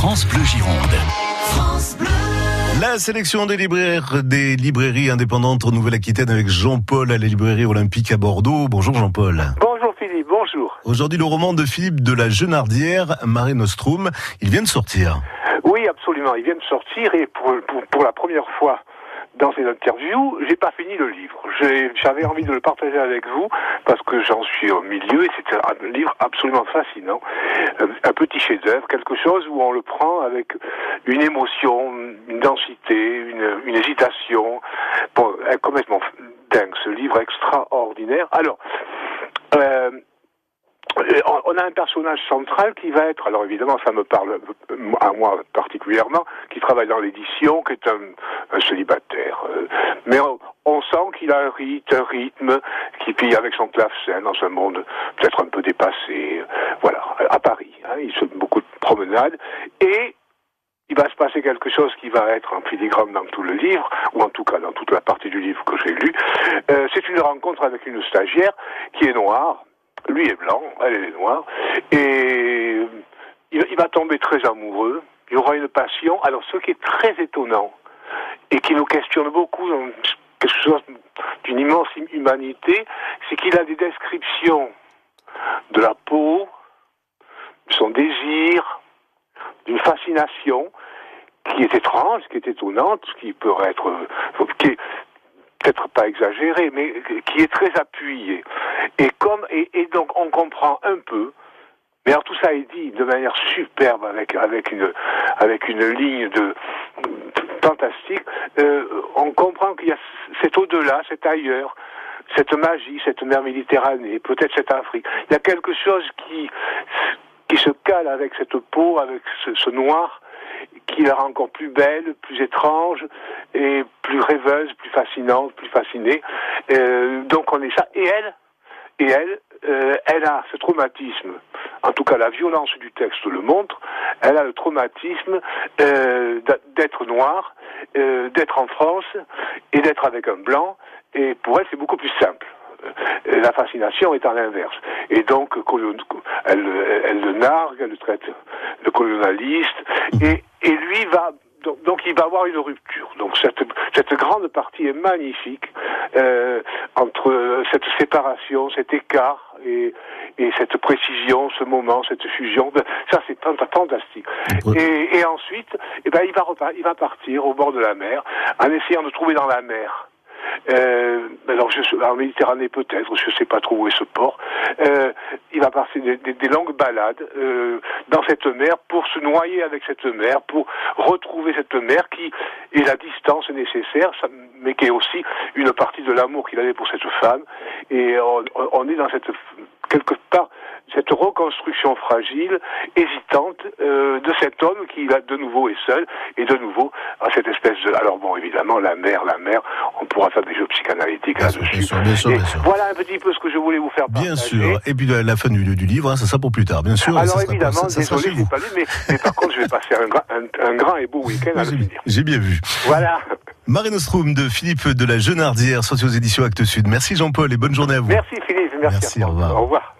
France Bleu Gironde. La sélection des libraires, des librairies indépendantes en Nouvelle-Aquitaine avec Jean-Paul à la librairie olympique à Bordeaux. Bonjour Jean-Paul. Bonjour Philippe, bonjour. Aujourd'hui le roman de Philippe de la Genardière, Mare Nostrum, il vient de sortir. Oui, absolument, il vient de sortir et pour, pour, pour la première fois dans ces interviews, j'ai pas fini le livre. J'avais envie de le partager avec vous parce que j'en suis au milieu et c'est un livre absolument fascinant, euh, un petit chef-d'œuvre, quelque chose où on le prend avec une émotion, une densité, une, une hésitation, bon, complètement dingue. Ce livre extraordinaire. Alors. Euh, on a un personnage central qui va être, alors évidemment ça me parle à moi particulièrement, qui travaille dans l'édition, qui est un, célibataire. Euh, mais on, sent qu'il a un rythme, qui vit avec son clavecin dans un monde peut-être un peu dépassé. Voilà, à Paris. Hein, il fait beaucoup de promenades. Et il va se passer quelque chose qui va être en filigrane dans tout le livre, ou en tout cas dans toute la partie du livre que j'ai lu. Euh, c'est une rencontre avec une stagiaire qui est noire, lui est blanc, elle est noire, et il, va tomber très amoureux. Il aura une passion. Alors, ce qui est très étonnant et qui nous questionne beaucoup quelque chose d'une immense humanité, c'est qu'il a des descriptions de la peau, de son désir, d'une fascination qui est étrange, qui est étonnante, qui peut être, peut-être pas exagéré, mais qui est très appuyé. Et comme et, donc on comprend un peu. Mais alors tout ça est dit de manière superbe avec une ligne de, fantastique. Euh, on comprend qu'il y a c'est au-delà, c'est ailleurs cette magie, cette mer Méditerranée, peut-être cette Afrique. Il y a quelque chose qui qui se cale avec cette peau, avec ce noir, qui la rend encore plus belle, plus étrange et plus rêveuse, plus fascinante, plus fascinée. Euh, donc on est ça. Et elle, et elle, euh, elle a ce traumatisme. En tout cas, la violence du texte le montre. Elle a le traumatisme euh, d'être noire, euh, d'être en France et d'être avec un blanc. Et pour elle, c'est beaucoup plus simple la fascination est en l'inverse. Et donc, elle, le nargue, elle le traite le colonialiste, et, et lui va donc, il va avoir une rupture. Donc cette, cette grande partie est magnifique euh, entre cette séparation, cet écart et, et cette précision, ce moment, cette fusion. Ben, ça c'est fantastique. Et, et ensuite, eh ben, il va il va partir au bord de la mer en essayant de trouver dans la mer euh, alors, je, en Méditerranée peut-être, je ne sais pas trop où est ce port. Euh, il va passer des, des, longues balades euh, dans cette mer pour se noyer avec cette mer, pour retrouver cette mer qui est la distance nécessaire, mais qui est aussi une partie de l'amour qu'il avait pour cette femme. Et on, on est dans cette quelque part cette reconstruction fragile, hésitante euh, de cet homme qui va de nouveau est seul et de nouveau à cette espèce de alors bon évidemment la mère la mère on pourra faire des jeux psychanalytiques là-dessus. Voilà un petit peu ce que je voulais vous faire partager. Bien sûr. Et puis la, fin du, du livre, hein, ça sera pour plus tard, bien sûr. Alors évidemment, désolé, j'ai pas lu, mais, mais, par contre, je vais passer un, un, grand et beau week-end à. J'ai bien vu. Voilà. Marinostrum de Philippe de la Genardière, sorti aux éditions Actes Sud. Merci Jean-Paul et bonne journée à vous. Merci Philippe, merci. merci au revoir. Au revoir.